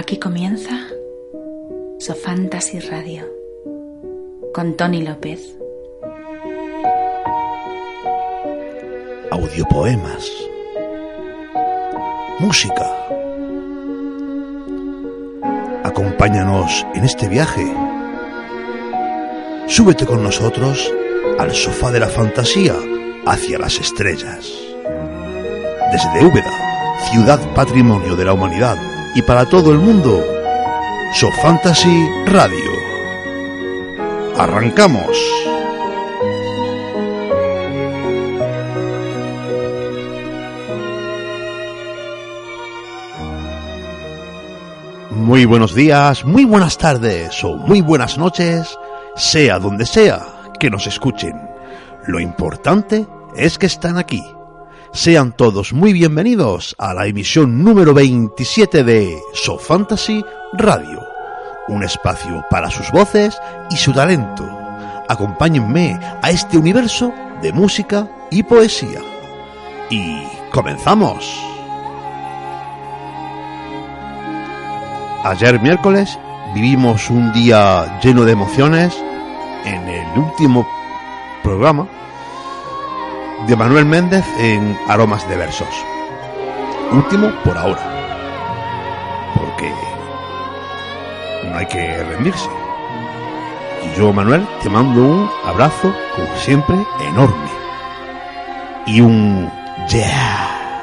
Aquí comienza Sofantasy Radio con Tony López. Audiopoemas. Música. Acompáñanos en este viaje. Súbete con nosotros al sofá de la fantasía hacia las estrellas. Desde Úbeda, ciudad patrimonio de la humanidad y para todo el mundo, Sofantasy Radio. ¡Arrancamos! Muy buenos días, muy buenas tardes o muy buenas noches, sea donde sea que nos escuchen. Lo importante es que están aquí. Sean todos muy bienvenidos a la emisión número 27 de So Fantasy Radio, un espacio para sus voces y su talento. Acompáñenme a este universo de música y poesía. Y comenzamos. Ayer miércoles vivimos un día lleno de emociones en el último programa de Manuel Méndez en Aromas de Versos. Último por ahora. Porque no hay que rendirse. Y yo, Manuel, te mando un abrazo, como siempre, enorme. Y un yeah.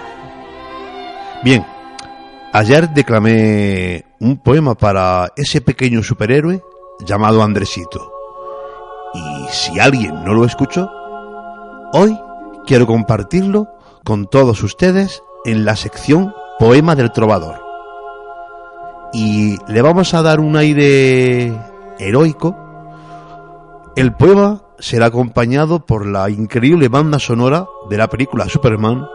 Bien, ayer declamé un poema para ese pequeño superhéroe llamado Andresito. Y si alguien no lo escuchó, hoy quiero compartirlo con todos ustedes en la sección Poema del Trovador. Y le vamos a dar un aire heroico. El poema será acompañado por la increíble banda sonora de la película Superman,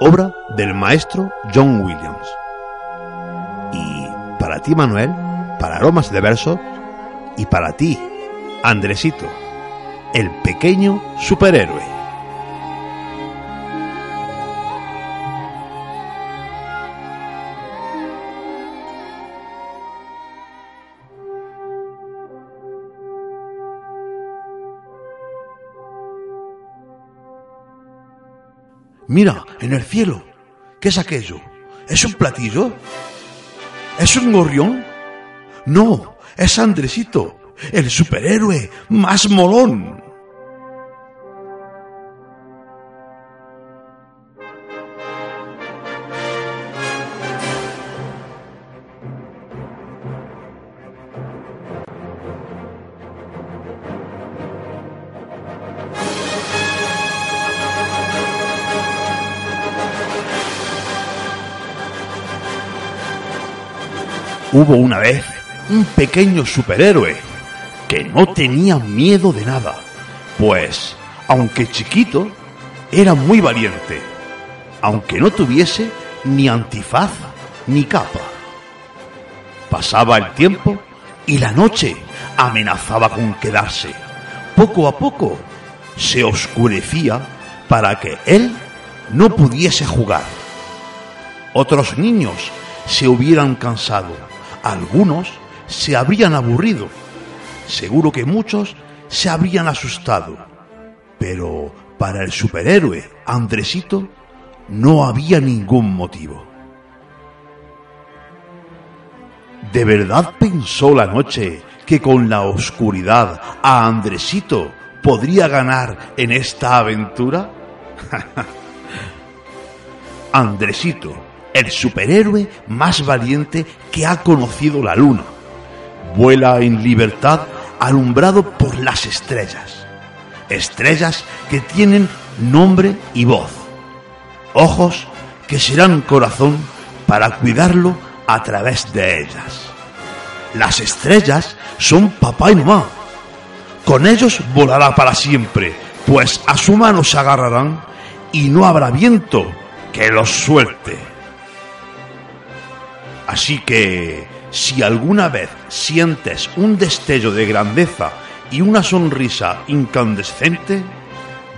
obra del maestro John Williams. Y para ti, Manuel, para Aromas de Versos, y para ti, Andresito, el pequeño superhéroe. Mira, en el cielo, ¿qué es aquello? ¿Es un platillo? ¿Es un gorrión? No, es Andresito, el superhéroe más molón. Hubo una vez un pequeño superhéroe que no tenía miedo de nada, pues, aunque chiquito, era muy valiente, aunque no tuviese ni antifaz ni capa. Pasaba el tiempo y la noche amenazaba con quedarse. Poco a poco se oscurecía para que él no pudiese jugar. Otros niños se hubieran cansado algunos se habrían aburrido, seguro que muchos se habrían asustado, pero para el superhéroe Andresito no había ningún motivo. ¿De verdad pensó la noche que con la oscuridad a Andresito podría ganar en esta aventura? Andresito el superhéroe más valiente que ha conocido la luna. Vuela en libertad alumbrado por las estrellas. Estrellas que tienen nombre y voz. Ojos que serán corazón para cuidarlo a través de ellas. Las estrellas son papá y mamá. Con ellos volará para siempre, pues a su mano se agarrarán y no habrá viento que los suelte. Así que, si alguna vez sientes un destello de grandeza y una sonrisa incandescente,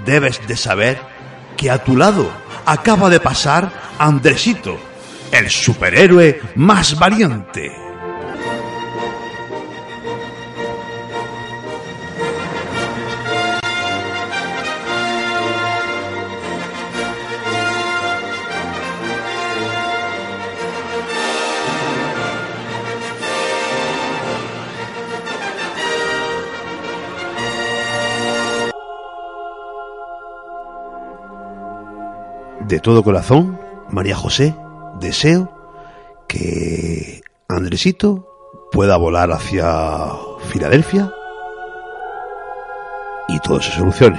debes de saber que a tu lado acaba de pasar Andresito, el superhéroe más valiente. De todo corazón, María José, deseo que Andresito pueda volar hacia Filadelfia y todo se solucione.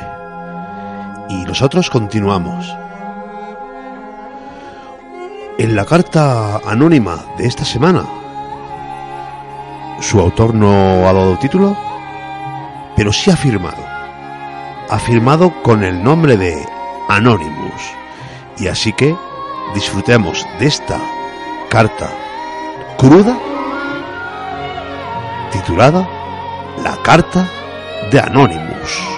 Y nosotros continuamos. En la carta anónima de esta semana, su autor no ha dado título, pero sí ha firmado. Ha firmado con el nombre de Anonymous. Y así que disfrutemos de esta carta cruda titulada La Carta de Anonymous.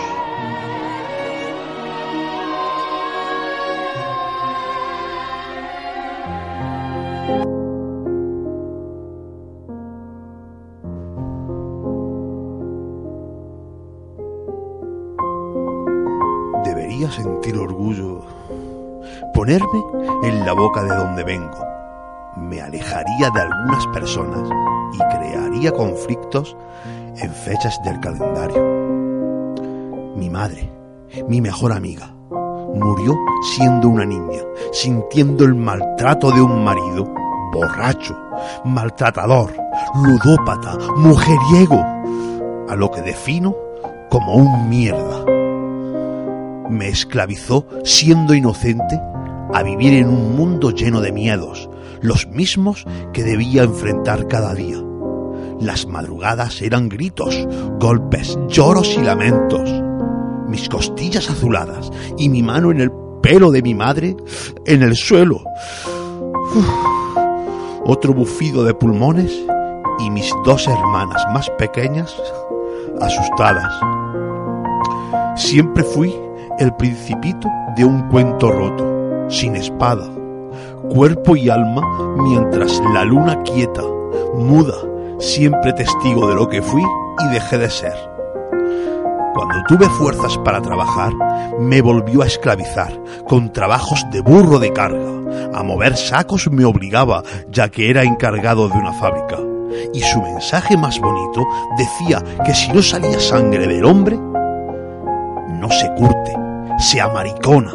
De algunas personas y crearía conflictos en fechas del calendario. Mi madre, mi mejor amiga, murió siendo una niña, sintiendo el maltrato de un marido borracho, maltratador, ludópata, mujeriego, a lo que defino como un mierda. Me esclavizó siendo inocente a vivir en un mundo lleno de miedos, los mismos que debía enfrentar cada día. Las madrugadas eran gritos, golpes, lloros y lamentos. Mis costillas azuladas y mi mano en el pelo de mi madre en el suelo. Otro bufido de pulmones y mis dos hermanas más pequeñas asustadas. Siempre fui el principito de un cuento roto, sin espada, cuerpo y alma, mientras la luna quieta, muda, siempre testigo de lo que fui y dejé de ser. Cuando tuve fuerzas para trabajar, me volvió a esclavizar, con trabajos de burro de carga. A mover sacos me obligaba, ya que era encargado de una fábrica. Y su mensaje más bonito decía que si no salía sangre del hombre, no se curte, se amaricona.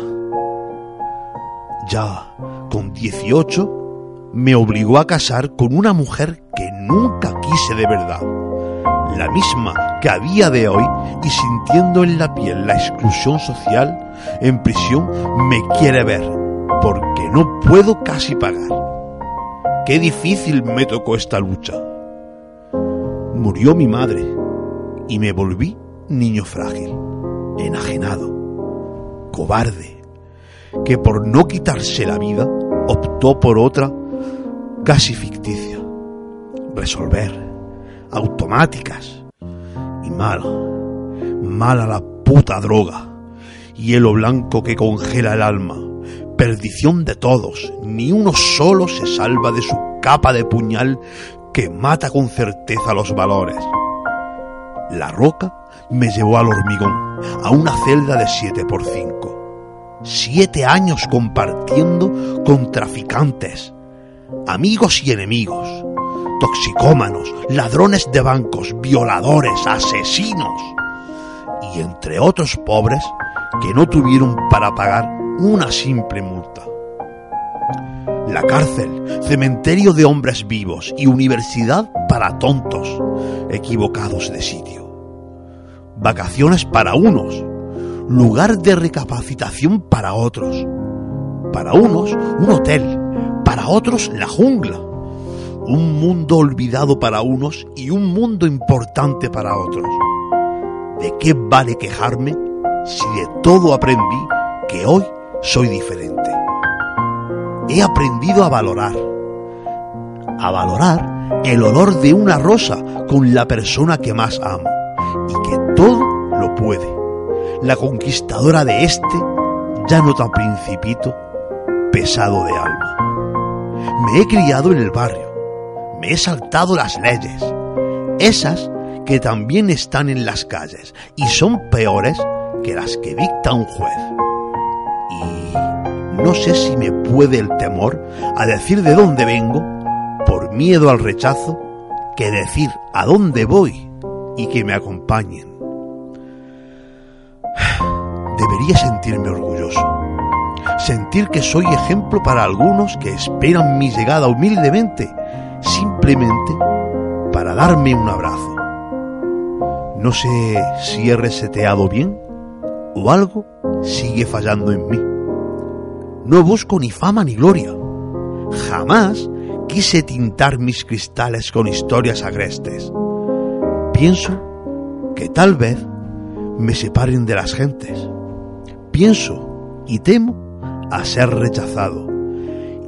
Ya con 18 me obligó a casar con una mujer que nunca quise de verdad, la misma que a día de hoy y sintiendo en la piel la exclusión social, en prisión me quiere ver, porque no puedo casi pagar. Qué difícil me tocó esta lucha. Murió mi madre y me volví niño frágil, enajenado, cobarde, que por no quitarse la vida optó por otra casi ficticia. Resolver, automáticas y mala, mala la puta droga, hielo blanco que congela el alma, perdición de todos, ni uno solo se salva de su capa de puñal que mata con certeza los valores. La roca me llevó al hormigón, a una celda de 7 por 5 Siete años compartiendo con traficantes, amigos y enemigos, toxicómanos, ladrones de bancos, violadores, asesinos y entre otros pobres que no tuvieron para pagar una simple multa. La cárcel, cementerio de hombres vivos y universidad para tontos, equivocados de sitio. Vacaciones para unos, lugar de recapacitación para otros. Para unos, un hotel, para otros, la jungla. Un mundo olvidado para unos y un mundo importante para otros. ¿De qué vale quejarme si de todo aprendí que hoy soy diferente? He aprendido a valorar. A valorar el olor de una rosa con la persona que más amo y que todo lo puede la conquistadora de este ya nota principito pesado de alma. Me he criado en el barrio. Me he saltado las leyes. Esas que también están en las calles y son peores que las que dicta un juez. Y no sé si me puede el temor a decir de dónde vengo por miedo al rechazo que decir a dónde voy y que me acompañen. Debería sentirme orgulloso. Sentir que soy ejemplo para algunos que esperan mi llegada humildemente, simplemente para darme un abrazo. No sé si he reseteado bien o algo sigue fallando en mí. No busco ni fama ni gloria. Jamás quise tintar mis cristales con historias agrestes. Pienso que tal vez me separen de las gentes. Pienso y temo a ser rechazado.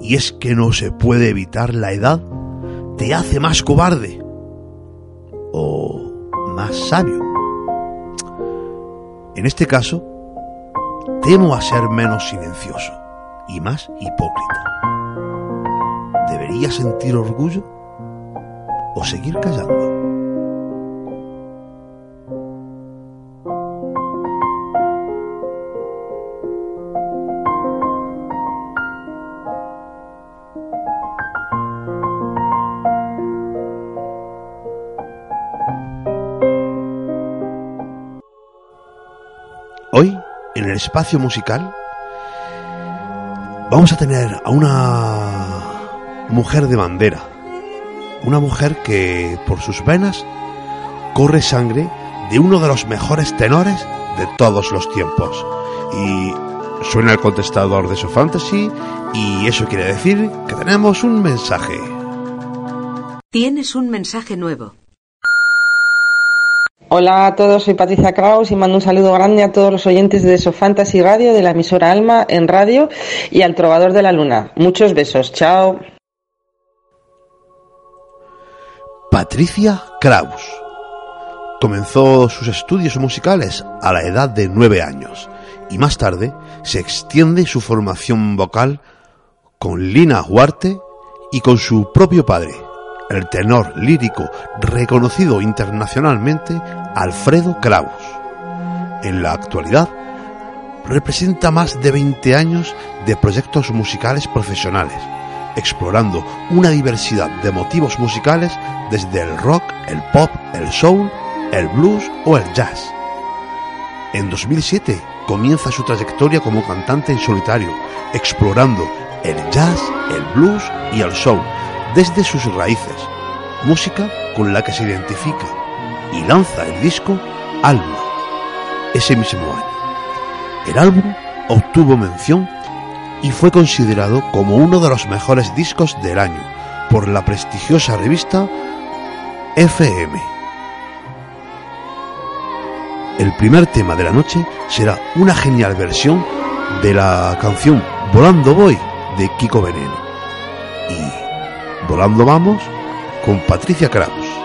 Y es que no se puede evitar la edad, te hace más cobarde o más sabio. En este caso, temo a ser menos silencioso y más hipócrita. ¿Debería sentir orgullo o seguir callando? Espacio musical, vamos a tener a una mujer de bandera. Una mujer que por sus venas corre sangre de uno de los mejores tenores de todos los tiempos. Y suena el contestador de su fantasy y eso quiere decir que tenemos un mensaje. Tienes un mensaje nuevo. Hola a todos, soy Patricia Kraus y mando un saludo grande a todos los oyentes de So Fantasy Radio, de la emisora Alma en radio y al Trovador de la Luna. Muchos besos, chao. Patricia Kraus comenzó sus estudios musicales a la edad de nueve años y más tarde se extiende su formación vocal con Lina Huarte y con su propio padre, el tenor lírico reconocido internacionalmente Alfredo Kraus. En la actualidad, representa más de 20 años de proyectos musicales profesionales, explorando una diversidad de motivos musicales desde el rock, el pop, el soul, el blues o el jazz. En 2007 comienza su trayectoria como cantante en solitario, explorando el jazz, el blues y el soul desde sus raíces, música con la que se identifica y lanza el disco Alma ese mismo año. El álbum obtuvo mención y fue considerado como uno de los mejores discos del año por la prestigiosa revista FM. El primer tema de la noche será una genial versión de la canción Volando Voy de Kiko Veneno. Y Volando Vamos con Patricia Kraus.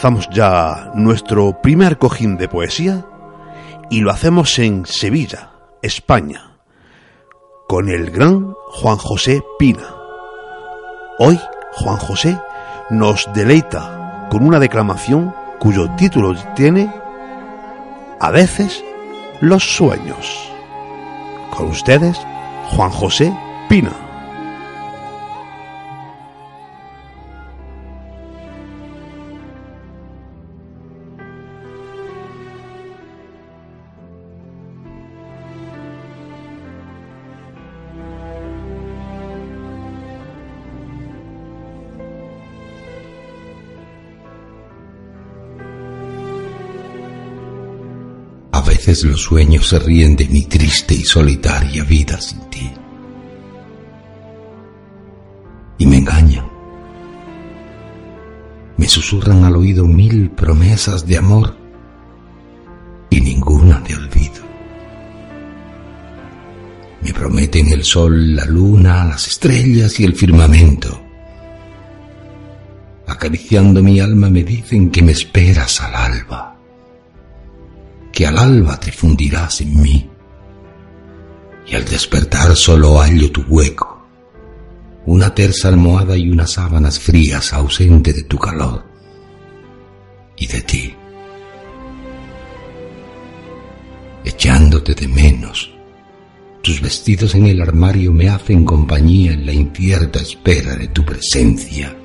Comenzamos ya nuestro primer cojín de poesía y lo hacemos en Sevilla, España, con el gran Juan José Pina. Hoy Juan José nos deleita con una declamación cuyo título tiene A veces los sueños. Con ustedes, Juan José Pina. Los sueños se ríen de mi triste y solitaria vida sin ti. Y me engañan. Me susurran al oído mil promesas de amor y ninguna de olvido. Me prometen el sol, la luna, las estrellas y el firmamento. Acariciando mi alma me dicen que me esperas al alba que al alba te fundirás en mí, y al despertar solo hallo tu hueco, una tersa almohada y unas sábanas frías ausente de tu calor y de ti. Echándote de menos, tus vestidos en el armario me hacen compañía en la incierta espera de tu presencia.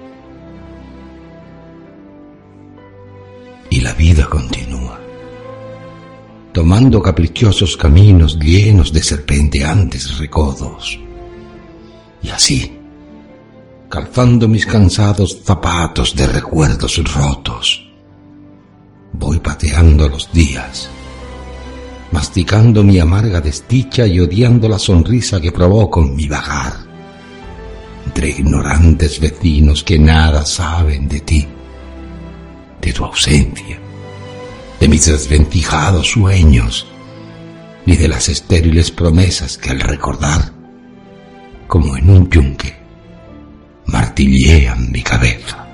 Y la vida continúa tomando caprichosos caminos llenos de serpenteantes recodos. Y así, calzando mis cansados zapatos de recuerdos rotos, voy pateando los días, masticando mi amarga desdicha y odiando la sonrisa que provoco en mi vagar, entre ignorantes vecinos que nada saben de ti, de tu ausencia de mis desventijados sueños, ni de las estériles promesas que al recordar, como en un yunque, martillean mi cabeza.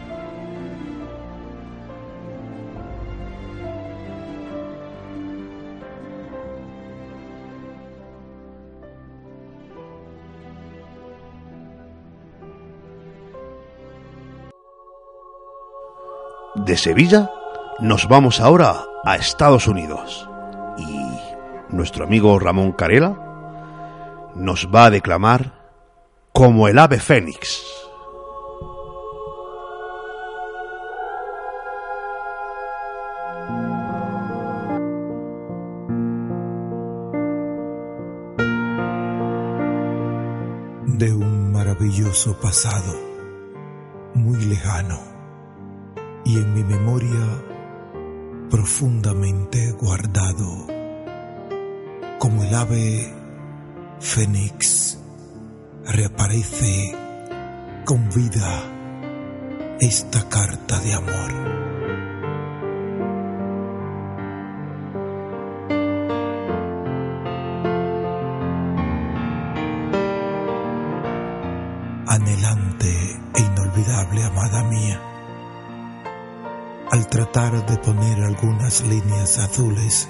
De Sevilla nos vamos ahora a Estados Unidos y nuestro amigo Ramón Carela nos va a declamar como el ave fénix. de un maravilloso pasado muy lejano y en mi memoria profundamente guardado como el ave fénix reaparece con vida esta carta de amor. Anhelante e inolvidable amada mía, al tratar de poner algunas líneas azules,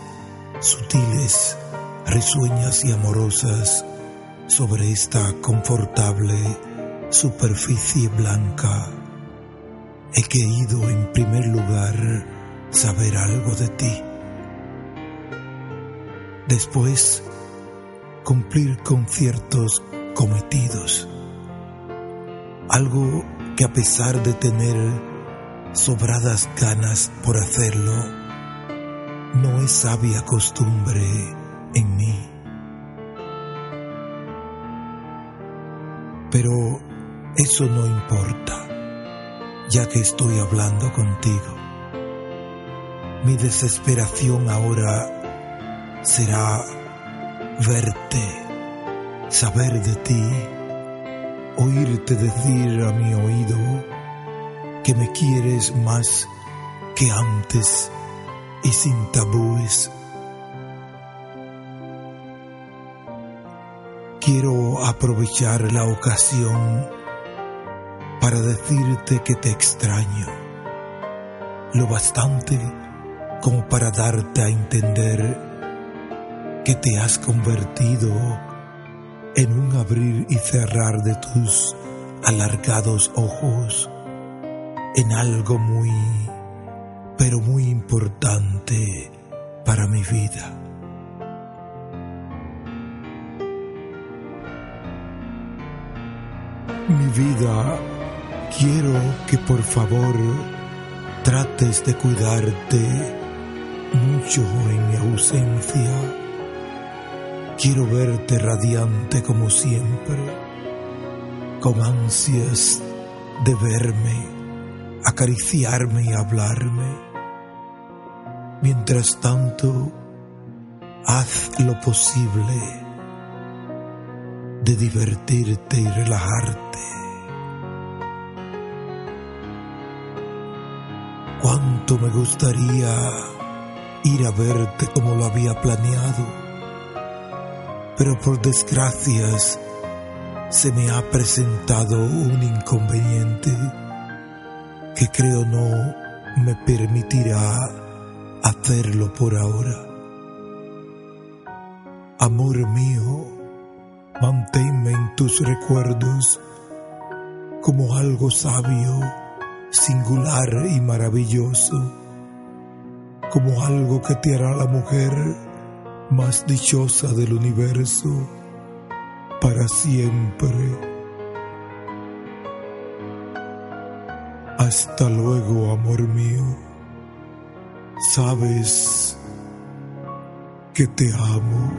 sutiles, risueñas y amorosas sobre esta confortable superficie blanca, he querido en primer lugar saber algo de ti. Después, cumplir con ciertos cometidos. Algo que a pesar de tener sobradas ganas por hacerlo, no es sabia costumbre en mí. Pero eso no importa, ya que estoy hablando contigo. Mi desesperación ahora será verte, saber de ti, oírte decir a mi oído que me quieres más que antes y sin tabúes. Quiero aprovechar la ocasión para decirte que te extraño, lo bastante como para darte a entender que te has convertido en un abrir y cerrar de tus alargados ojos en algo muy, pero muy importante para mi vida. Mi vida, quiero que por favor trates de cuidarte mucho en mi ausencia. Quiero verte radiante como siempre, con ansias de verme, acariciarme y hablarme. Mientras tanto, haz lo posible de divertirte y relajarte. Cuánto me gustaría ir a verte como lo había planeado, pero por desgracias se me ha presentado un inconveniente que creo no me permitirá hacerlo por ahora. Amor mío, manténme en tus recuerdos como algo sabio, singular y maravilloso, como algo que te hará la mujer más dichosa del universo para siempre. Hasta luego, amor mío. Sabes que te amo.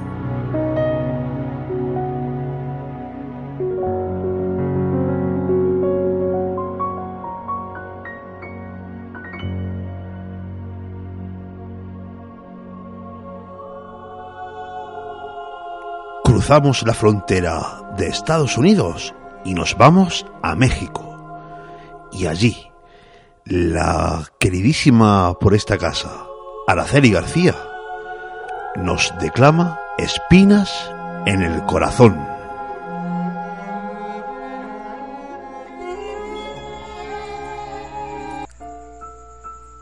Cruzamos la frontera de Estados Unidos y nos vamos a México. Y allí, la queridísima por esta casa, Araceli García, nos declama Espinas en el corazón.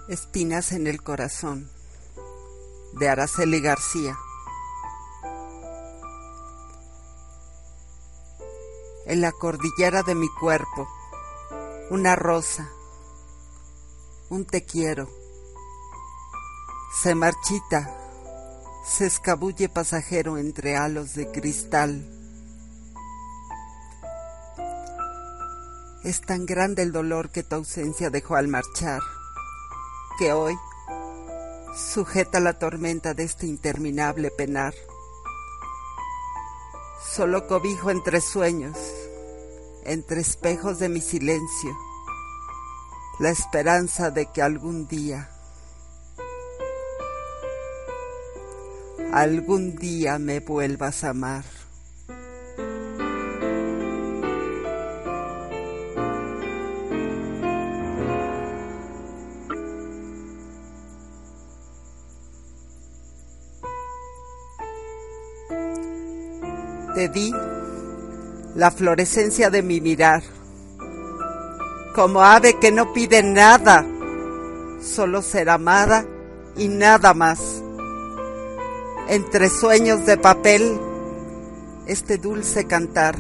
Espinas en el corazón de Araceli García. En la cordillera de mi cuerpo, una rosa, un te quiero, se marchita, se escabulle pasajero entre halos de cristal. Es tan grande el dolor que tu ausencia dejó al marchar, que hoy sujeta la tormenta de este interminable penar. Solo cobijo entre sueños, entre espejos de mi silencio, la esperanza de que algún día, algún día me vuelvas a amar. Te di la florescencia de mi mirar como ave que no pide nada, solo ser amada y nada más. Entre sueños de papel, este dulce cantar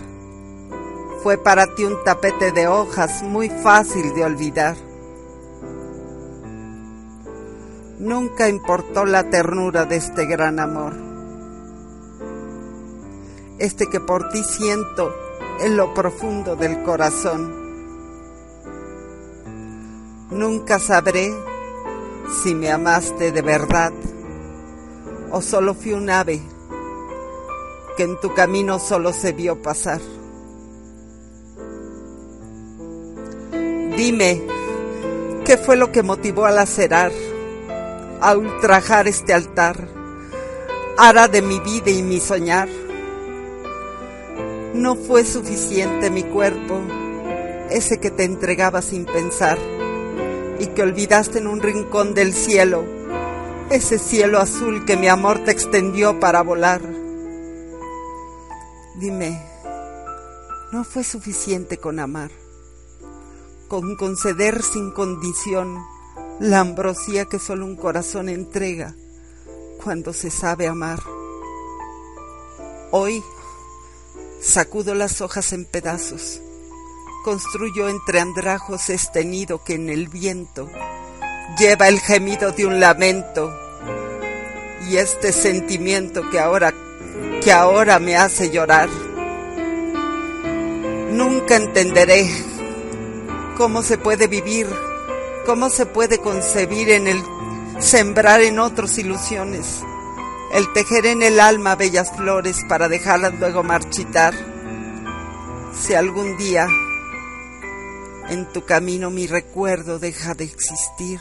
fue para ti un tapete de hojas muy fácil de olvidar. Nunca importó la ternura de este gran amor. Este que por ti siento en lo profundo del corazón. Nunca sabré si me amaste de verdad o solo fui un ave que en tu camino solo se vio pasar. Dime, ¿qué fue lo que motivó a lacerar, a ultrajar este altar, ara de mi vida y mi soñar? No fue suficiente mi cuerpo, ese que te entregaba sin pensar y que olvidaste en un rincón del cielo, ese cielo azul que mi amor te extendió para volar. Dime, ¿no fue suficiente con amar? Con conceder sin condición la ambrosía que solo un corazón entrega cuando se sabe amar. Hoy sacudo las hojas en pedazos, construyo entre andrajos este nido que en el viento lleva el gemido de un lamento y este sentimiento que ahora que ahora me hace llorar. Nunca entenderé cómo se puede vivir, cómo se puede concebir en el sembrar en otros ilusiones, el tejer en el alma bellas flores para dejarlas luego marchitar. Si algún día en tu camino mi recuerdo deja de existir,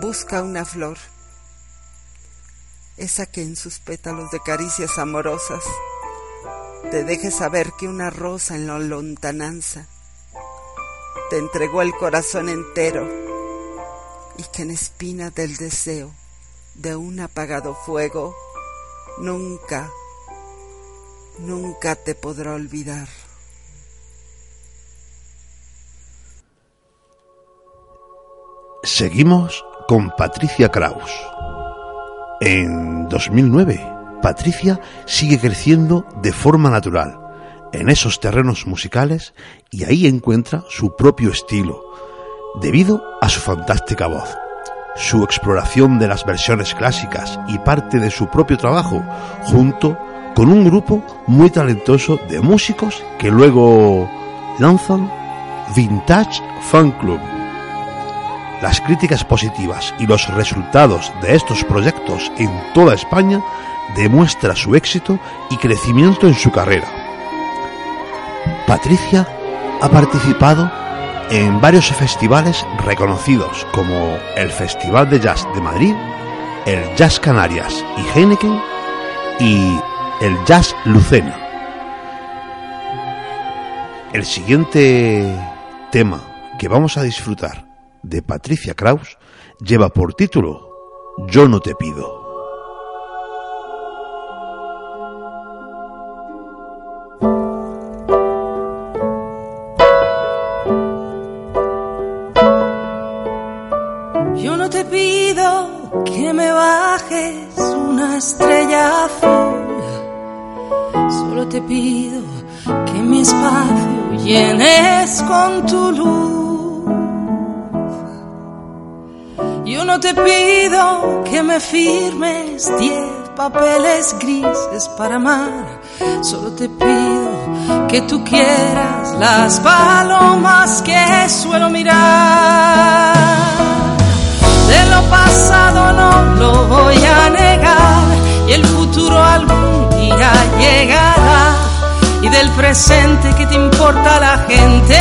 busca una flor esa que en sus pétalos de caricias amorosas te deje saber que una rosa en la lontananza te entregó el corazón entero y que en espina del deseo de un apagado fuego nunca, nunca te podrá olvidar. Seguimos con Patricia Kraus. En 2009, Patricia sigue creciendo de forma natural en esos terrenos musicales y ahí encuentra su propio estilo, debido a su fantástica voz, su exploración de las versiones clásicas y parte de su propio trabajo, junto con un grupo muy talentoso de músicos que luego lanzan Vintage Fan Club. Las críticas positivas y los resultados de estos proyectos en toda España demuestra su éxito y crecimiento en su carrera. Patricia ha participado en varios festivales reconocidos como el Festival de Jazz de Madrid, el Jazz Canarias y Heineken y el Jazz Lucena. El siguiente tema que vamos a disfrutar de Patricia Kraus lleva por título Yo no te pido. Yo no te pido que me bajes una estrella azul, solo te pido que mi espacio llenes con tu luz. No te pido que me firmes diez papeles grises para amar, solo te pido que tú quieras las palomas que suelo mirar. De lo pasado no lo voy a negar y el futuro algún día llegará. Y del presente que te importa la gente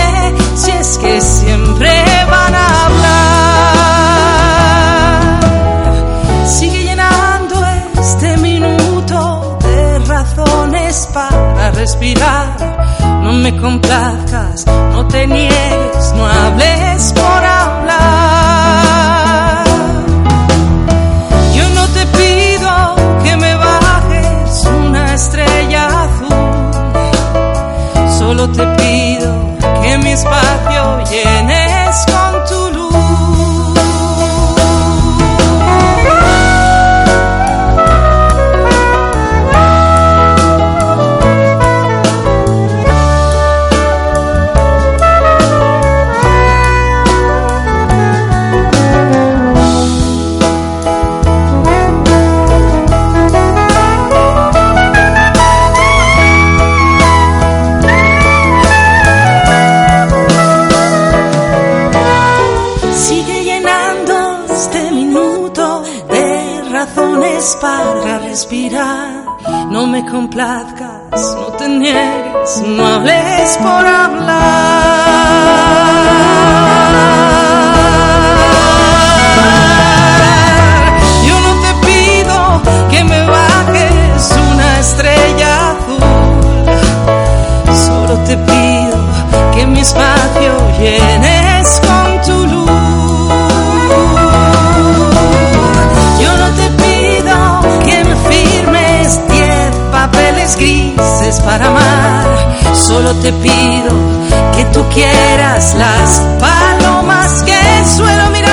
si es que siempre van a hablar. respirar. No me complazcas, no te niegues, no hables por hablar. Yo no te pido que me bajes una estrella azul, solo te pido que mi espacio llene. Razones para respirar. No me complazcas, no te niegues, no hables por hablar. Yo no te pido que me bajes una estrella azul. Solo te pido que mi espacio llenes grises para amar. Solo te pido que tú quieras las palomas que suelo mirar.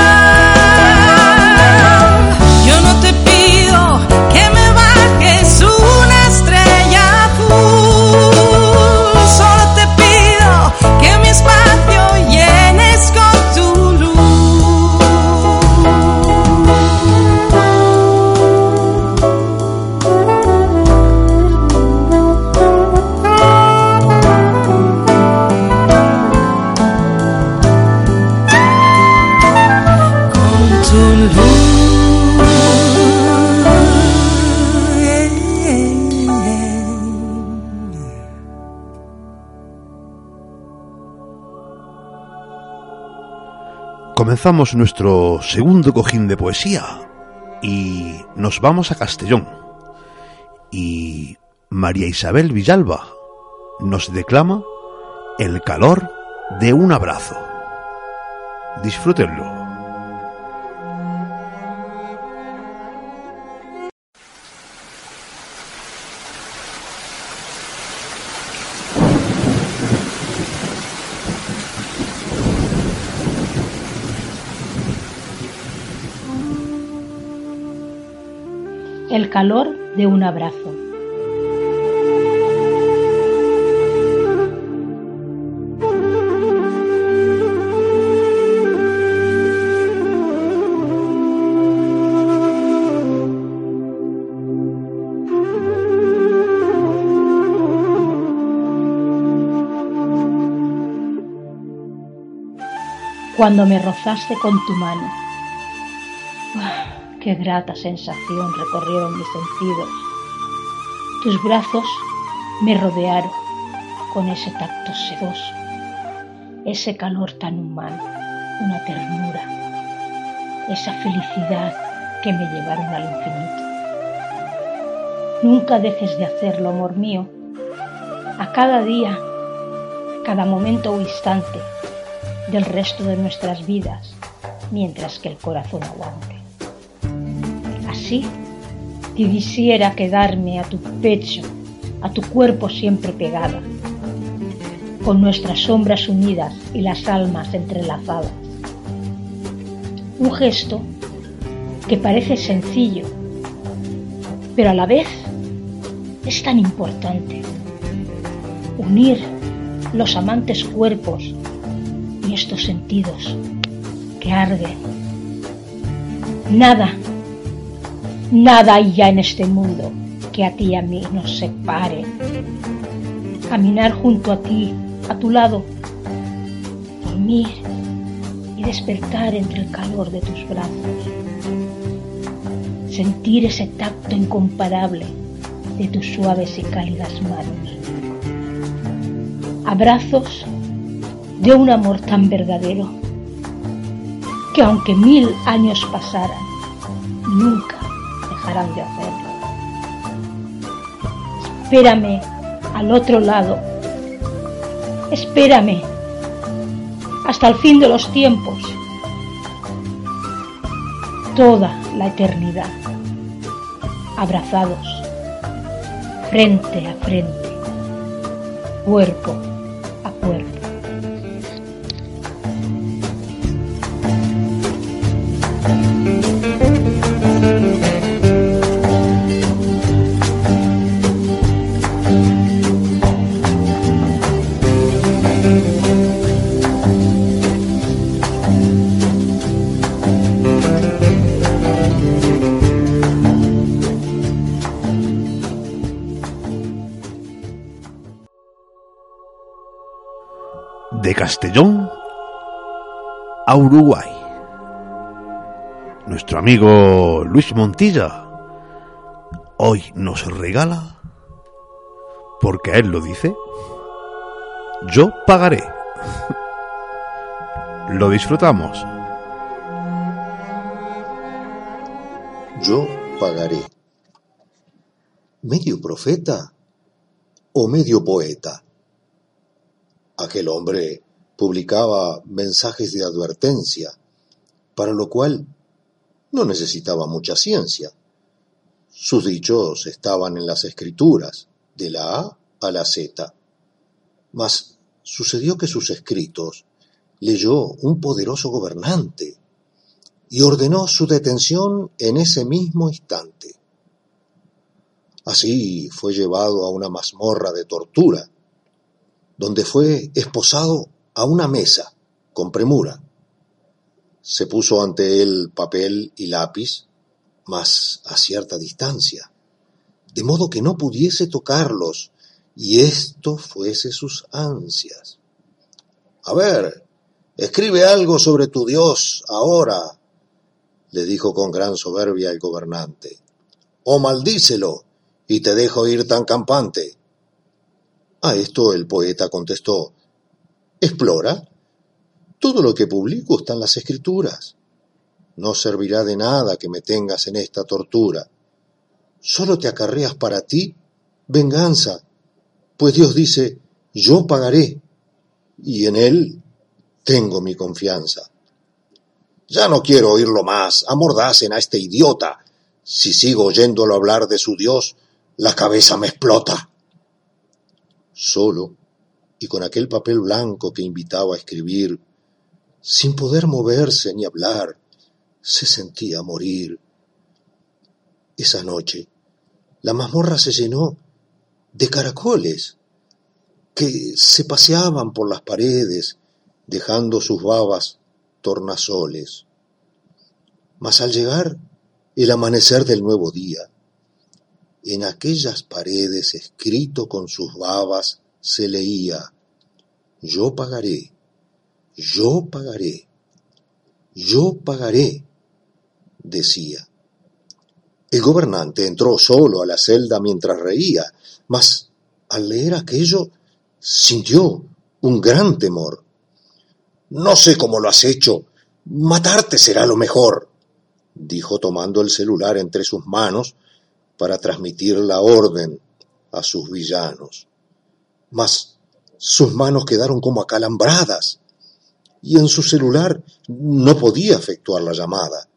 Comenzamos nuestro segundo cojín de poesía y nos vamos a Castellón. Y María Isabel Villalba nos declama El calor de un abrazo. Disfrútenlo. El calor de un abrazo. Cuando me rozaste con tu mano. Qué grata sensación recorrieron mis sentidos. Tus brazos me rodearon con ese tacto sedoso, ese calor tan humano, una ternura, esa felicidad que me llevaron al infinito. Nunca dejes de hacerlo, amor mío. A cada día, cada momento o instante del resto de nuestras vidas, mientras que el corazón aguante. Que quisiera quedarme a tu pecho, a tu cuerpo siempre pegada, con nuestras sombras unidas y las almas entrelazadas. Un gesto que parece sencillo, pero a la vez es tan importante. Unir los amantes cuerpos y estos sentidos que arden. Nada Nada hay ya en este mundo que a ti y a mí nos separe. Caminar junto a ti, a tu lado, dormir y despertar entre el calor de tus brazos. Sentir ese tacto incomparable de tus suaves y cálidas manos. Abrazos de un amor tan verdadero que aunque mil años pasaran, nunca de hacerlo. Espérame al otro lado. Espérame hasta el fin de los tiempos. Toda la eternidad. Abrazados, frente a frente, cuerpo Castellón a Uruguay. Nuestro amigo Luis Montilla hoy nos regala, porque él lo dice, yo pagaré. Lo disfrutamos. Yo pagaré. ¿Medio profeta o medio poeta? Aquel hombre publicaba mensajes de advertencia, para lo cual no necesitaba mucha ciencia. Sus dichos estaban en las escrituras, de la A a la Z. Mas sucedió que sus escritos leyó un poderoso gobernante y ordenó su detención en ese mismo instante. Así fue llevado a una mazmorra de tortura, donde fue esposado a una mesa con premura. Se puso ante él papel y lápiz, mas a cierta distancia, de modo que no pudiese tocarlos y esto fuese sus ansias. A ver, escribe algo sobre tu Dios ahora, le dijo con gran soberbia el gobernante, o maldícelo y te dejo ir tan campante. A esto el poeta contestó, explora, todo lo que publico está en las escrituras. No servirá de nada que me tengas en esta tortura. Solo te acarreas para ti venganza, pues Dios dice, yo pagaré, y en Él tengo mi confianza. Ya no quiero oírlo más, amordacen a este idiota. Si sigo oyéndolo hablar de su Dios, la cabeza me explota. Solo, y con aquel papel blanco que invitaba a escribir, sin poder moverse ni hablar, se sentía morir. Esa noche, la mazmorra se llenó de caracoles que se paseaban por las paredes, dejando sus babas tornasoles. Mas al llegar el amanecer del nuevo día, en aquellas paredes escrito con sus babas se leía, yo pagaré, yo pagaré, yo pagaré, decía. El gobernante entró solo a la celda mientras reía, mas al leer aquello sintió un gran temor. No sé cómo lo has hecho. Matarte será lo mejor, dijo tomando el celular entre sus manos para transmitir la orden a sus villanos. Mas sus manos quedaron como acalambradas y en su celular no podía efectuar la llamada.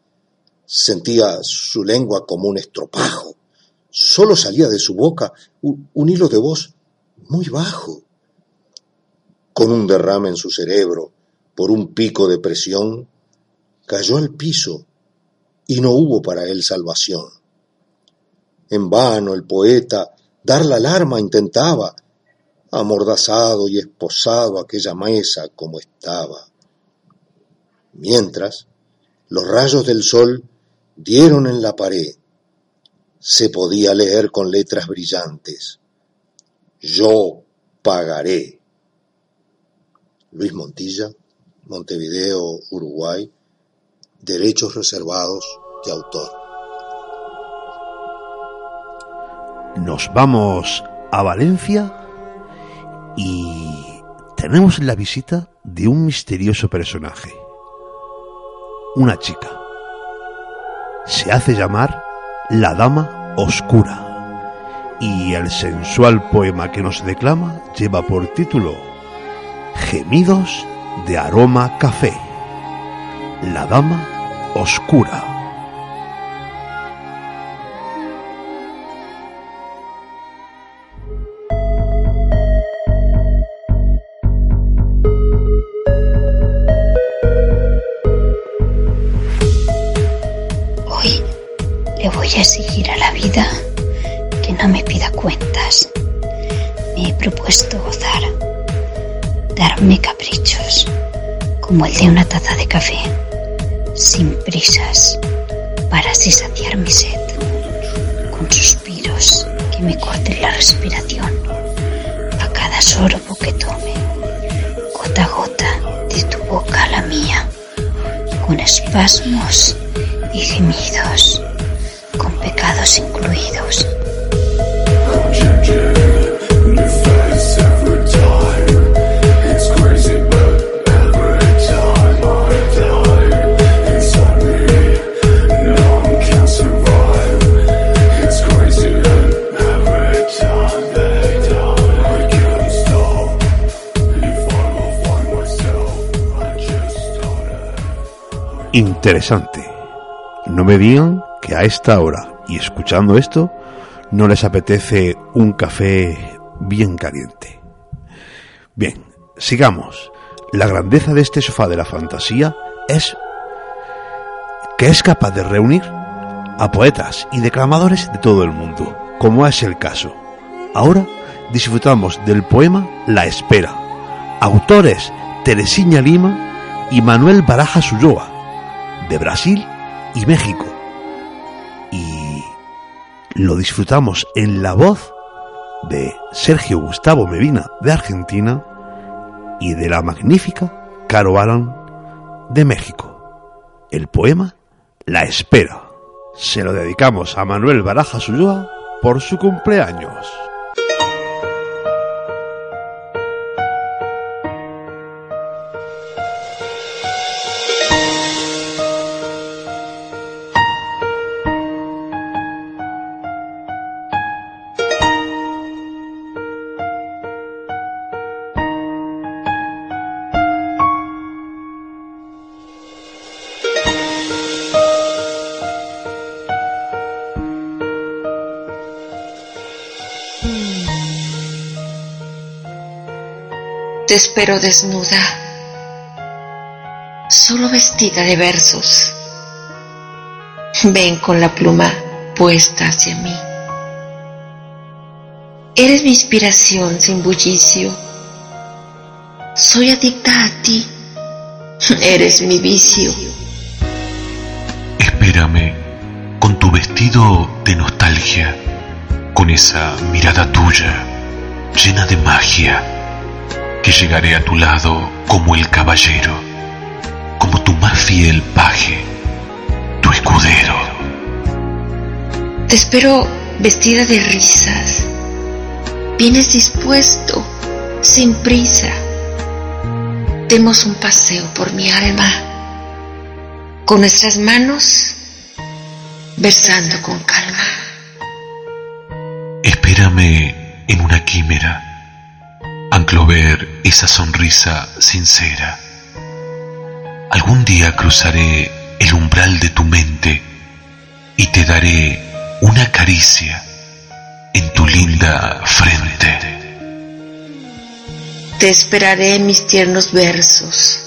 Sentía su lengua como un estropajo. Solo salía de su boca un, un hilo de voz muy bajo. Con un derrame en su cerebro, por un pico de presión, cayó al piso y no hubo para él salvación. En vano el poeta dar la alarma intentaba, amordazado y esposado aquella mesa como estaba. Mientras, los rayos del sol dieron en la pared. Se podía leer con letras brillantes. Yo pagaré. Luis Montilla, Montevideo, Uruguay, derechos reservados de autor. Nos vamos a Valencia y tenemos la visita de un misterioso personaje. Una chica. Se hace llamar la Dama Oscura y el sensual poema que nos declama lleva por título Gemidos de aroma café. La Dama Oscura. Como el de una taza de café, sin prisas, para así saciar mi sed, con suspiros que me corten la respiración a cada sorbo que tome, gota a boca a la mía, con espasmos y gemidos, con pecados incluidos. Interesante. No me digan que a esta hora y escuchando esto no les apetece un café bien caliente. Bien, sigamos. La grandeza de este sofá de la fantasía es que es capaz de reunir a poetas y declamadores de todo el mundo, como es el caso. Ahora disfrutamos del poema La Espera. Autores Teresina Lima y Manuel Barajas Ulloa, de Brasil y México. Y lo disfrutamos en la voz de Sergio Gustavo Medina de Argentina y de la magnífica Caro Alan de México. El poema La Espera. Se lo dedicamos a Manuel Barajas Ulloa por su cumpleaños. Te espero desnuda, solo vestida de versos. Ven con la pluma puesta hacia mí. Eres mi inspiración sin bullicio. Soy adicta a ti. Eres mi vicio. Espérame con tu vestido de nostalgia, con esa mirada tuya llena de magia, que llegaré a tu lado como el caballero, como tu más fiel paje, tu escudero. Te espero vestida de risas. Vienes dispuesto, sin prisa. Demos un paseo por mi alma, con nuestras manos versando con calma. Espérame en una quimera, anclo ver esa sonrisa sincera. Algún día cruzaré el umbral de tu mente y te daré una caricia en tu linda frente. Te esperaré en mis tiernos versos,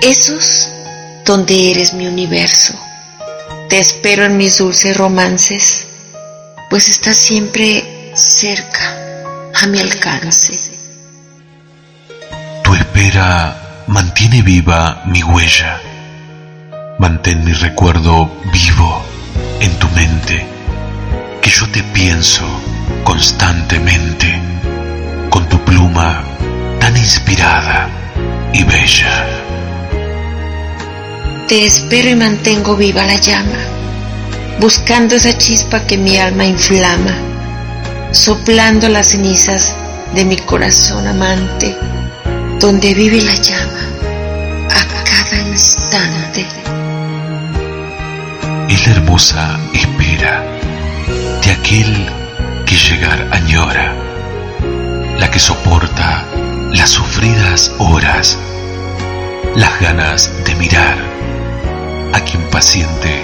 esos donde eres mi universo. Te espero en mis dulces romances, pues estás siempre cerca, a mi alcance. Espera mantiene viva mi huella. Mantén mi recuerdo vivo en tu mente, que yo te pienso constantemente con tu pluma tan inspirada y bella. Te espero y mantengo viva la llama, buscando esa chispa que mi alma inflama, soplando las cenizas de mi corazón amante, donde vive la llama a cada instante. Es la hermosa espera de aquel que llegar añora, la que soporta las sufridas horas, las ganas de mirar a quien paciente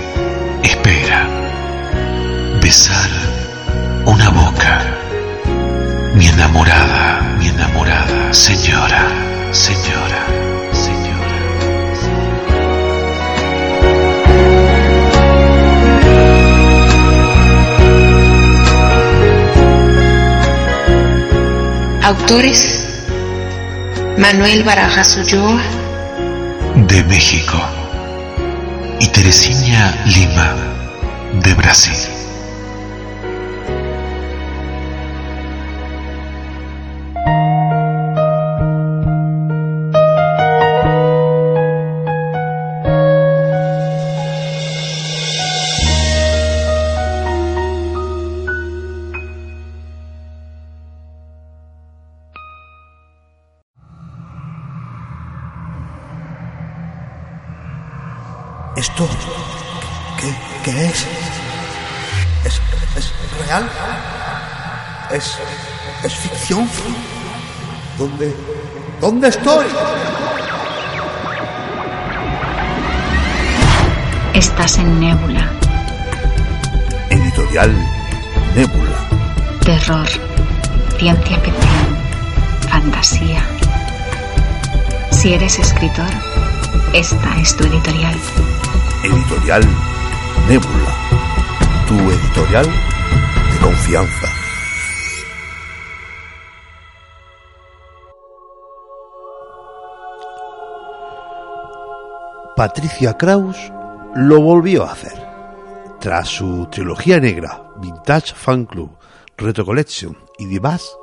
espera, besar una boca, mi enamorada, mi enamorada, señora, señora, señora. Autores Manuel Barajas Ulloa, de México y Teresina Lima de Brasil. ¿Dónde estoy? Estás en Nébula. Editorial Nébula. Terror, ciencia ficción, fantasía. Si eres escritor, esta es tu editorial. Editorial Nébula. Tu editorial de confianza. Patricia Kraus lo volvió a hacer. Tras su trilogía negra, Vintage Fan Club, Retro Collection y Divas,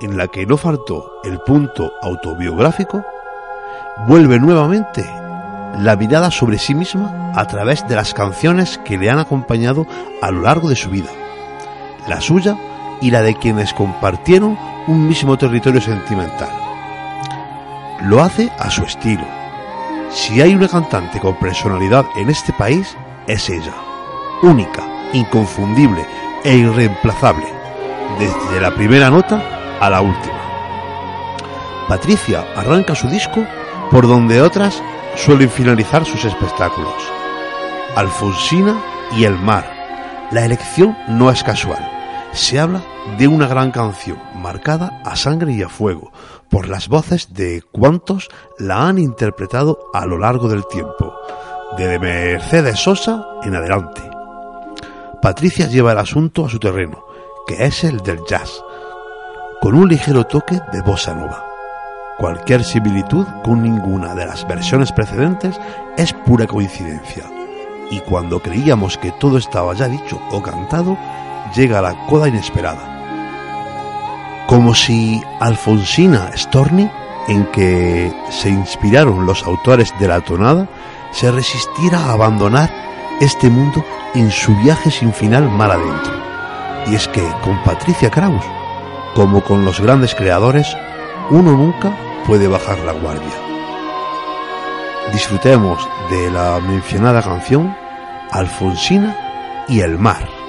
en la que no faltó el punto autobiográfico, vuelve nuevamente la mirada sobre sí misma a través de las canciones que le han acompañado a lo largo de su vida, la suya y la de quienes compartieron un mismo territorio sentimental. Lo hace a su estilo. Si hay una cantante con personalidad en este país, es ella. Única, inconfundible e irreemplazable, desde la primera nota a la última. Patricia arranca su disco por donde otras suelen finalizar sus espectáculos. Alfonsina y el mar. La elección no es casual. Se habla de una gran canción marcada a sangre y a fuego por las voces de cuantos la han interpretado a lo largo del tiempo, de Mercedes Sosa en adelante. Patricia lleva el asunto a su terreno, que es el del jazz, con un ligero toque de bossa nova. Cualquier similitud con ninguna de las versiones precedentes es pura coincidencia. Y cuando creíamos que todo estaba ya dicho o cantado, llega la coda inesperada. Como si Alfonsina Storni, en que se inspiraron los autores de la tonada, se resistiera a abandonar este mundo en su viaje sin final mar adentro. Y es que con Patricia Kraus, como con los grandes creadores, uno nunca puede bajar la guardia. Disfrutemos de la mencionada canción Alfonsina y el mar.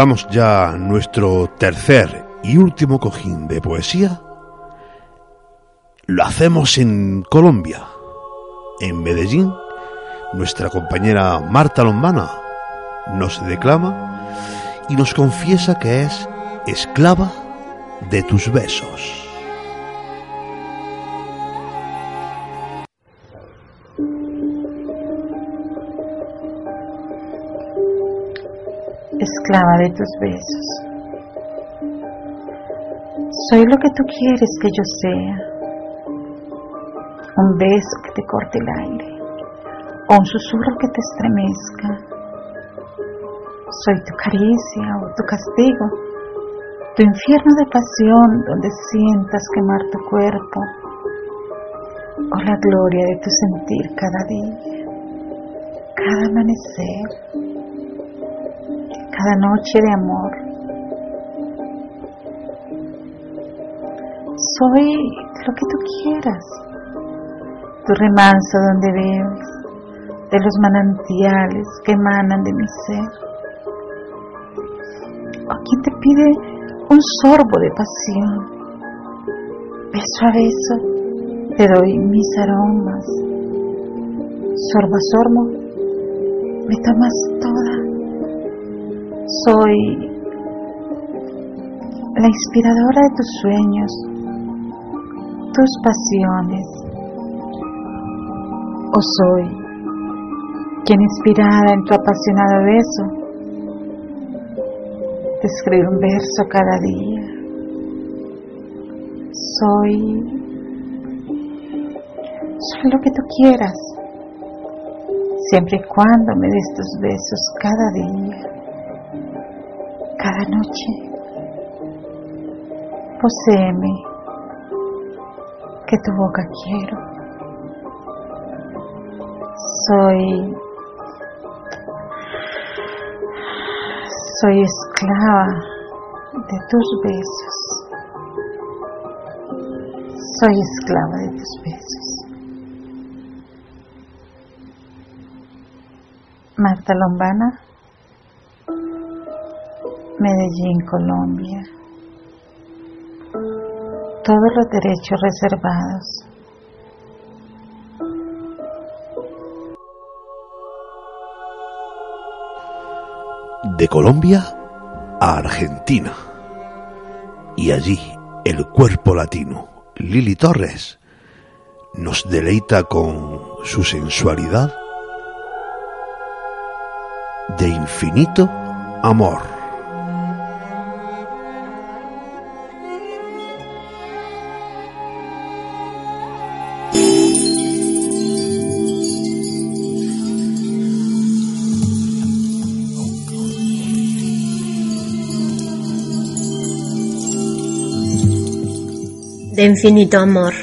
Comenzamos ya nuestro tercer y último cojín de poesía. Lo hacemos en Colombia, en Medellín. Nuestra compañera Marta Lombana nos declama y nos confiesa que es esclava de tus besos. Esclava de tus besos. Soy lo que tú quieres que yo sea. Un beso que te corte el aire o un susurro que te estremezca. Soy tu caricia o tu castigo, tu infierno de pasión donde sientas quemar tu cuerpo o la gloria de tu sentir cada día, cada amanecer cada noche de amor. Soy lo que tú quieras, tu remanso donde bebes, de los manantiales que emanan de mi ser. O quien te pide un sorbo de pasión. Beso a beso te doy mis aromas. Sorbo a sorbo me tomas toda soy la inspiradora de tus sueños, tus pasiones. O soy quien inspirada en tu apasionado beso te escribe un verso cada día. Soy, soy lo que tú quieras, siempre y cuando me des tus besos cada día cada noche. Poséeme, que tu boca quiero. soy soy esclava de tus besos. Soy esclava de tus besos. Marta Lombana, Medellín, Colombia. Todos los derechos reservados. de Colombia a Argentina. Y allí el cuerpo latino, Lili Torres, nos deleita con su sensualidad de infinito amor. De infinito amor.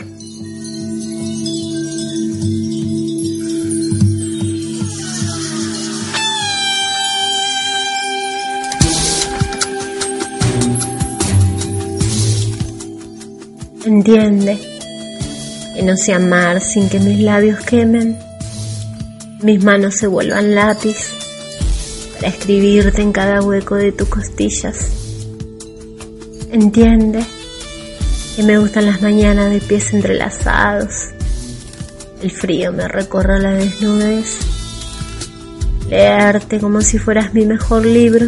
Entiende que no sé amar sin que mis labios quemen, mis manos se vuelvan lápiz para escribirte en cada hueco de tus costillas. Entiende que me gustan las mañanas de pies entrelazados. El frío me recorre la desnudez. Leerte como si fueras mi mejor libro.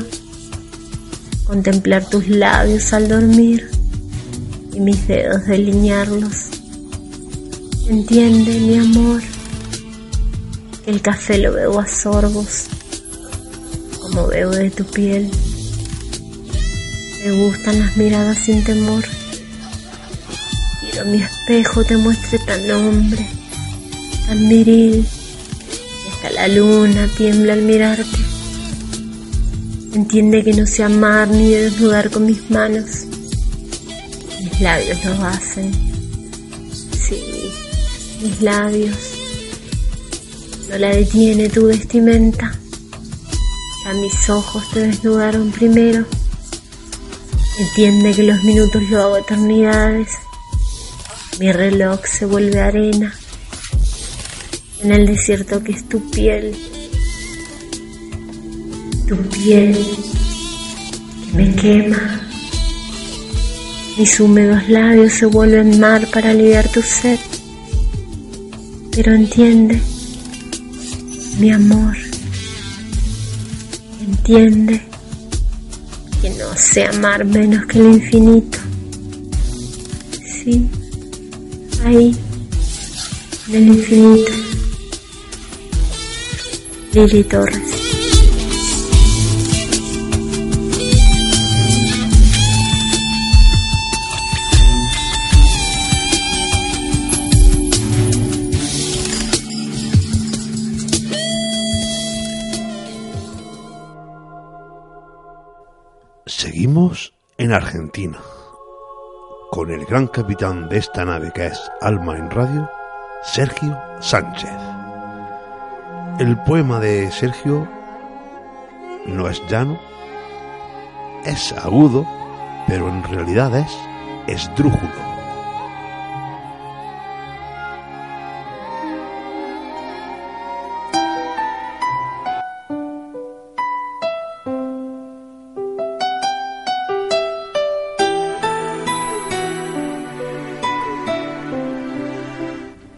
Contemplar tus labios al dormir y mis dedos delinearlos. Entiende, mi amor, que el café lo bebo a sorbos, como bebo de tu piel. Me gustan las miradas sin temor mi espejo te muestre tan hombre, tan viril, y hasta la luna tiembla al mirarte. Entiende que no sé amar ni desnudar con mis manos. Mis labios lo hacen. Sí, mis labios. No la detiene tu vestimenta. Ya mis ojos te desnudaron primero. Entiende que los minutos lo hago eternidades mi reloj se vuelve arena en el desierto que es tu piel, tu piel que me quema. Mis húmedos labios se vuelven mar para aliviar tu sed. Pero entiende, mi amor, entiende que no sé amar menos que el infinito. Sí ahí, en el infinito. Lili Torres. Seguimos en Argentina con el gran capitán de esta nave que es Alma en Radio, Sergio Sánchez. El poema de Sergio no es llano, es agudo, pero en realidad es esdrújulo.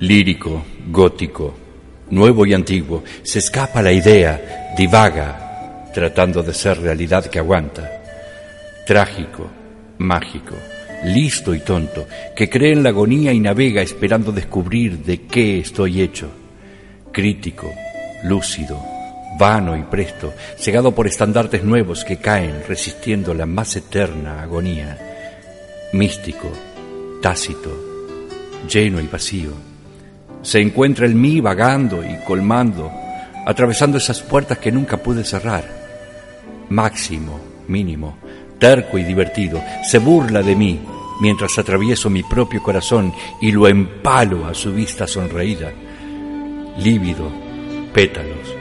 Lírico, gótico, nuevo y antiguo, se escapa la idea, divaga, tratando de ser realidad que aguanta. Trágico, mágico, listo y tonto, que cree en la agonía y navega esperando descubrir de qué estoy hecho. Crítico, lúcido, vano y presto, cegado por estandartes nuevos que caen resistiendo la más eterna agonía. Místico, tácito, lleno y vacío se encuentra en mí vagando y colmando, atravesando esas puertas que nunca pude cerrar. Máximo, mínimo, terco y divertido, se burla de mí mientras atravieso mi propio corazón y lo empalo a su vista sonreída. Lívido, pétalos.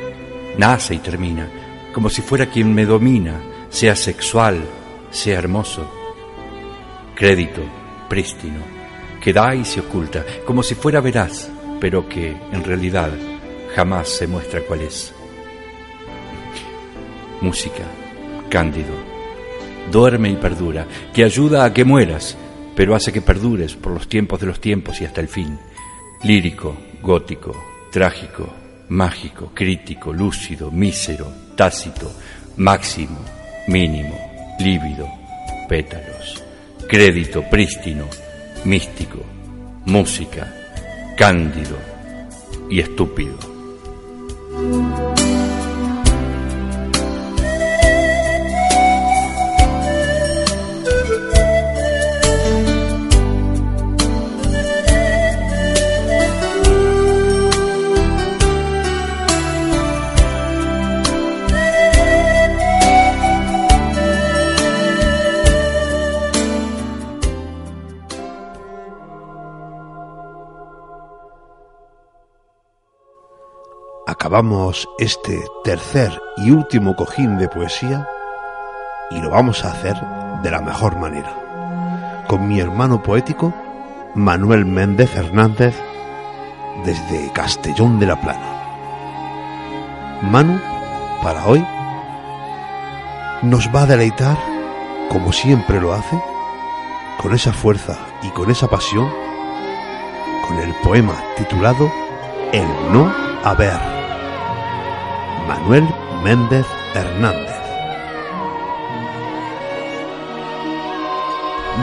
Nace y termina, como si fuera quien me domina, sea sexual, sea hermoso. Crédito, prístino, que da y se oculta, como si fuera veraz, pero que, en realidad, jamás se muestra cuál es. Música, cándido, duerme y perdura, que ayuda a que mueras, pero hace que perdures por los tiempos de los tiempos y hasta el fin. Lírico, gótico, trágico, mágico, crítico, lúcido, mísero, tácito, máximo, mínimo, lívido, pétalos, crédito, prístino, místico, música, cándido y estúpido. Acabamos este tercer y último cojín de poesía y lo vamos a hacer de la mejor manera, con mi hermano poético Manuel Méndez Hernández desde Castellón de la Plana. Manu, para hoy, nos va a deleitar, como siempre lo hace, con esa fuerza y con esa pasión, con el poema titulado El no haber. Manuel Méndez Hernández.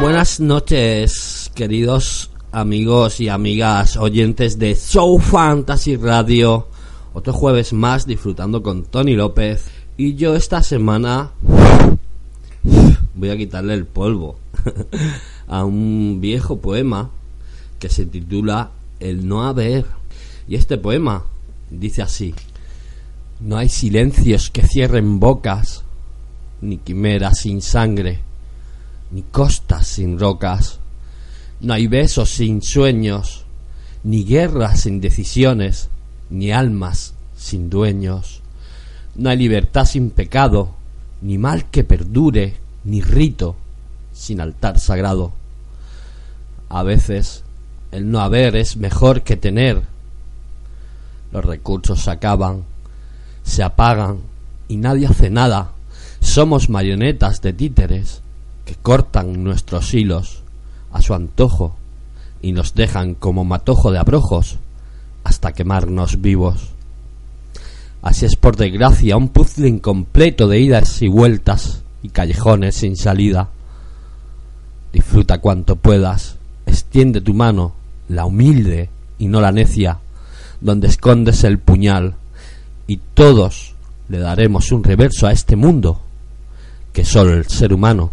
Buenas noches, queridos amigos y amigas oyentes de Show Fantasy Radio. Otro jueves más disfrutando con Tony López. Y yo esta semana voy a quitarle el polvo a un viejo poema que se titula El no haber. Y este poema dice así. No hay silencios que cierren bocas, ni quimeras sin sangre, ni costas sin rocas. No hay besos sin sueños, ni guerras sin decisiones, ni almas sin dueños. No hay libertad sin pecado, ni mal que perdure, ni rito sin altar sagrado. A veces el no haber es mejor que tener. Los recursos se acaban se apagan y nadie hace nada. Somos marionetas de títeres que cortan nuestros hilos a su antojo y nos dejan como matojo de abrojos hasta quemarnos vivos. Así es por desgracia un puzzle incompleto de idas y vueltas y callejones sin salida. Disfruta cuanto puedas, extiende tu mano, la humilde y no la necia, donde escondes el puñal y todos le daremos un reverso a este mundo que solo el ser humano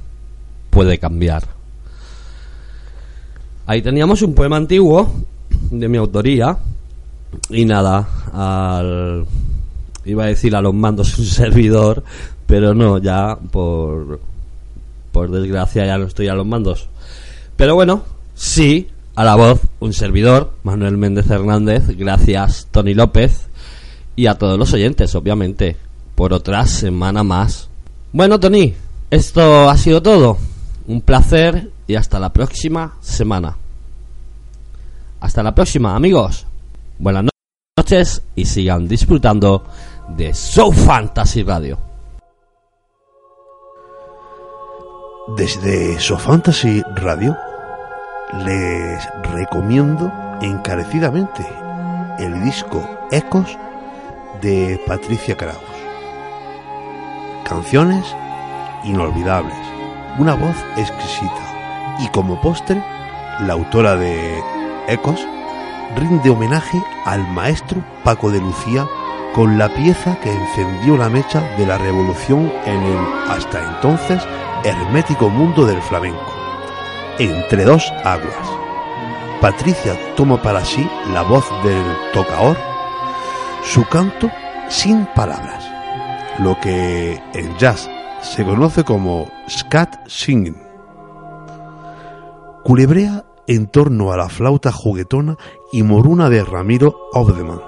puede cambiar. Ahí teníamos un poema antiguo de mi autoría y nada, al iba a decir a los mandos un servidor, pero no, ya por por desgracia ya no estoy a los mandos. Pero bueno, sí, a la voz un servidor, Manuel Méndez Hernández, gracias Tony López y a todos los oyentes, obviamente, por otra semana más. Bueno, Tony, esto ha sido todo. Un placer y hasta la próxima semana. Hasta la próxima, amigos. Buenas noches y sigan disfrutando de Show Fantasy Radio. Desde So Fantasy Radio les recomiendo encarecidamente el disco Ecos de Patricia Kraus. Canciones inolvidables, una voz exquisita y como postre, la autora de Ecos rinde homenaje al maestro Paco de Lucía con la pieza que encendió la mecha de la revolución en el hasta entonces hermético mundo del flamenco. Entre dos aguas. Patricia toma para sí la voz del tocaor su canto sin palabras, lo que en jazz se conoce como scat singing. Culebrea en torno a la flauta juguetona y moruna de Ramiro Obdeman.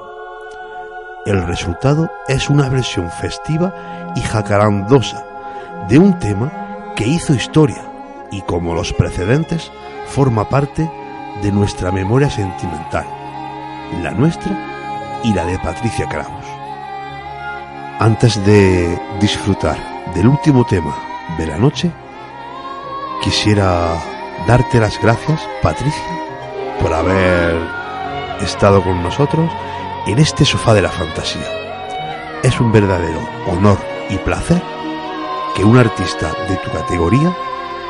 el resultado es una versión festiva y jacarandosa de un tema que hizo historia y como los precedentes forma parte de nuestra memoria sentimental, la nuestra y la de Patricia Kraus. Antes de disfrutar del último tema de la noche, quisiera darte las gracias, Patricia, por haber estado con nosotros en este sofá de la fantasía. Es un verdadero honor y placer que un artista de tu categoría,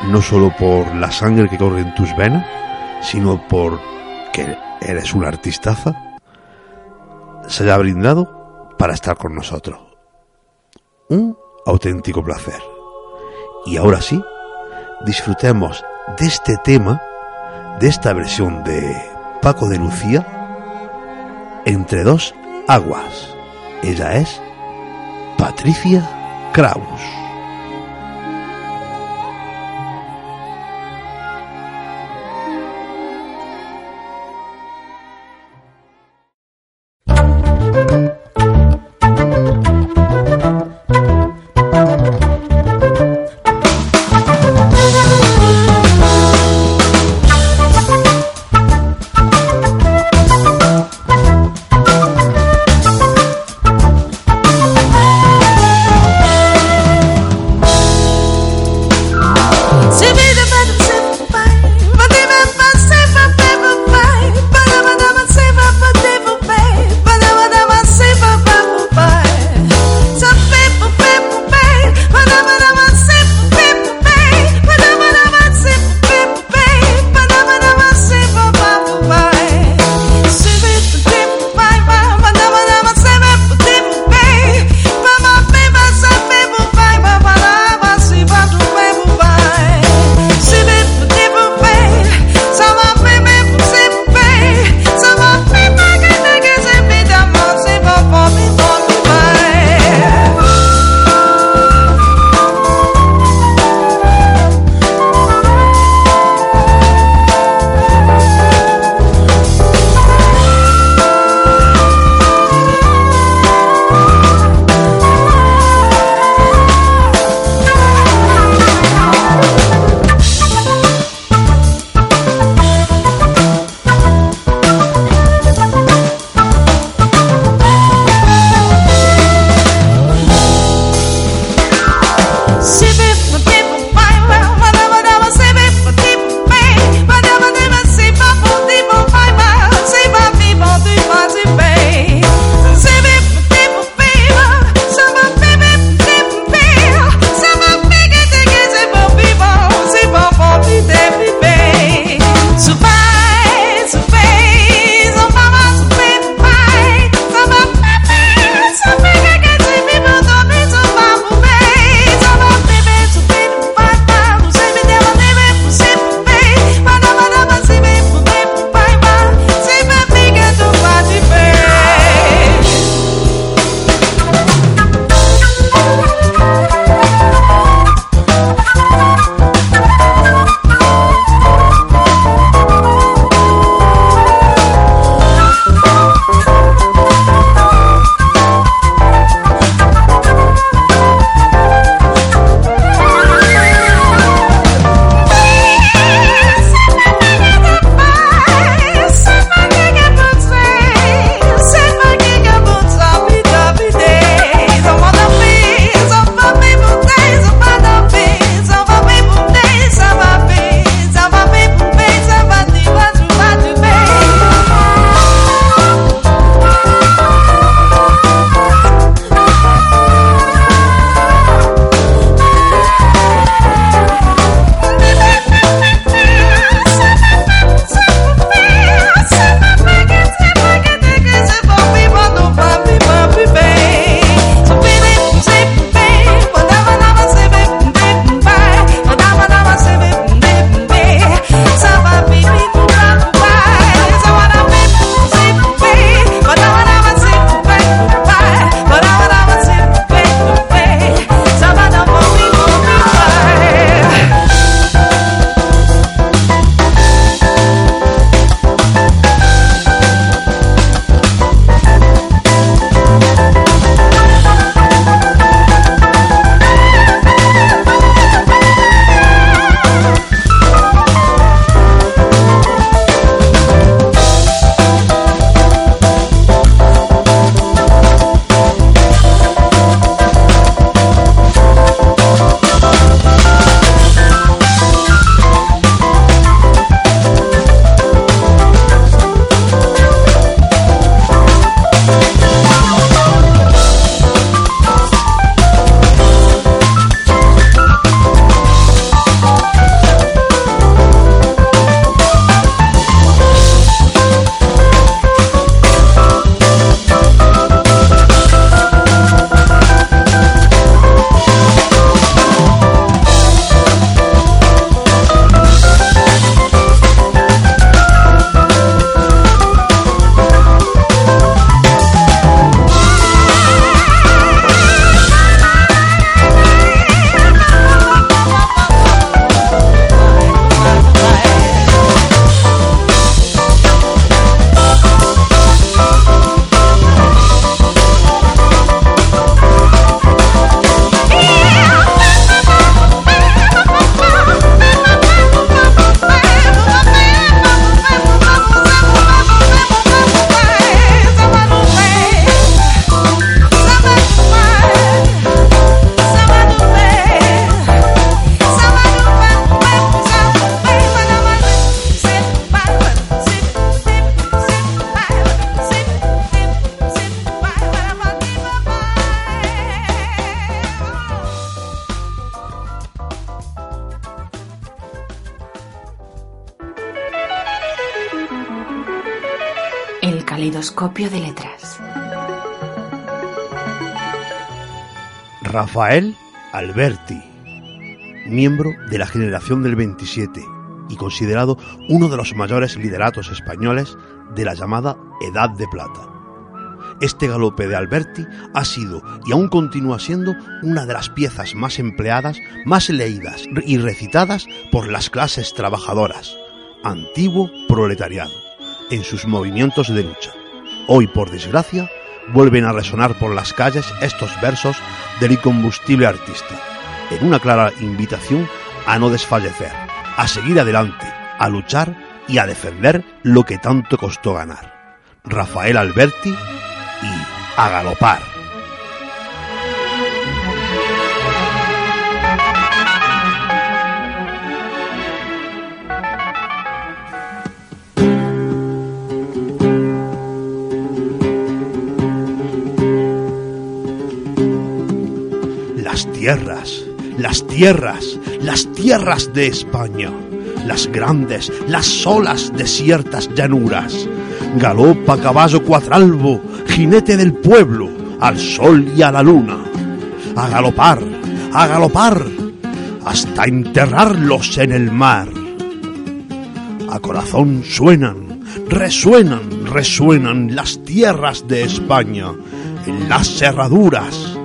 no solo por la sangre que corre en tus venas, sino por que eres una artistaza, se haya brindado para estar con nosotros. Un auténtico placer. Y ahora sí, disfrutemos de este tema, de esta versión de Paco de Lucía, entre dos aguas. Ella es Patricia Kraus. De letras. Rafael Alberti, miembro de la generación del 27 y considerado uno de los mayores lideratos españoles de la llamada Edad de Plata. Este galope de Alberti ha sido y aún continúa siendo una de las piezas más empleadas, más leídas y recitadas por las clases trabajadoras, antiguo proletariado, en sus movimientos de lucha. Hoy, por desgracia, vuelven a resonar por las calles estos versos del incombustible artista, en una clara invitación a no desfallecer, a seguir adelante, a luchar y a defender lo que tanto costó ganar. Rafael Alberti y a galopar. Tierras, las tierras, las tierras de España, las grandes, las solas, desiertas llanuras. Galopa caballo cuatralbo, jinete del pueblo, al sol y a la luna. A galopar, a galopar, hasta enterrarlos en el mar. A corazón suenan, resuenan, resuenan las tierras de España, en las cerraduras.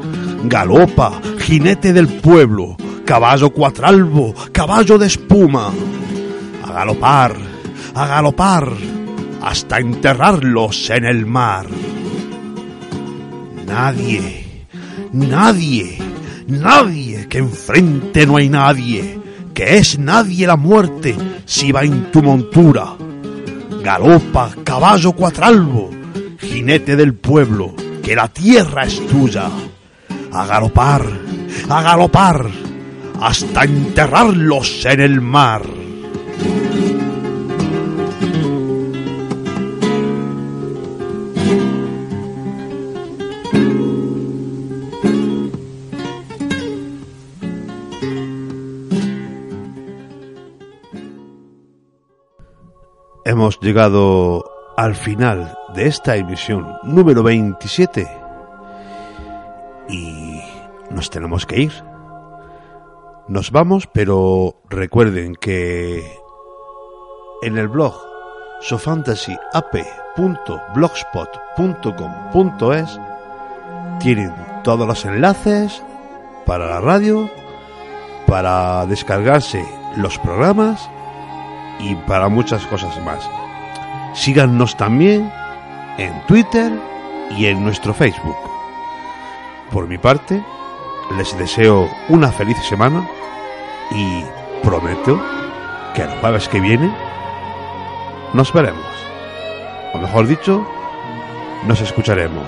Galopa, jinete del pueblo, caballo cuatralbo, caballo de espuma. A galopar, a galopar, hasta enterrarlos en el mar. Nadie, nadie, nadie, que enfrente no hay nadie, que es nadie la muerte si va en tu montura. Galopa, caballo cuatralbo, jinete del pueblo, que la tierra es tuya. A galopar, a galopar, hasta enterrarlos en el mar. Hemos llegado al final de esta emisión número 27 y nos tenemos que ir. Nos vamos, pero recuerden que en el blog sofantasyap.blogspot.com.es tienen todos los enlaces para la radio, para descargarse los programas y para muchas cosas más. Síganos también en Twitter y en nuestro Facebook. Por mi parte, les deseo una feliz semana y prometo que el jueves que viene nos veremos. O mejor dicho, nos escucharemos.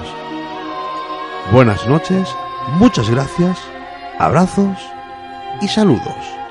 Buenas noches, muchas gracias, abrazos y saludos.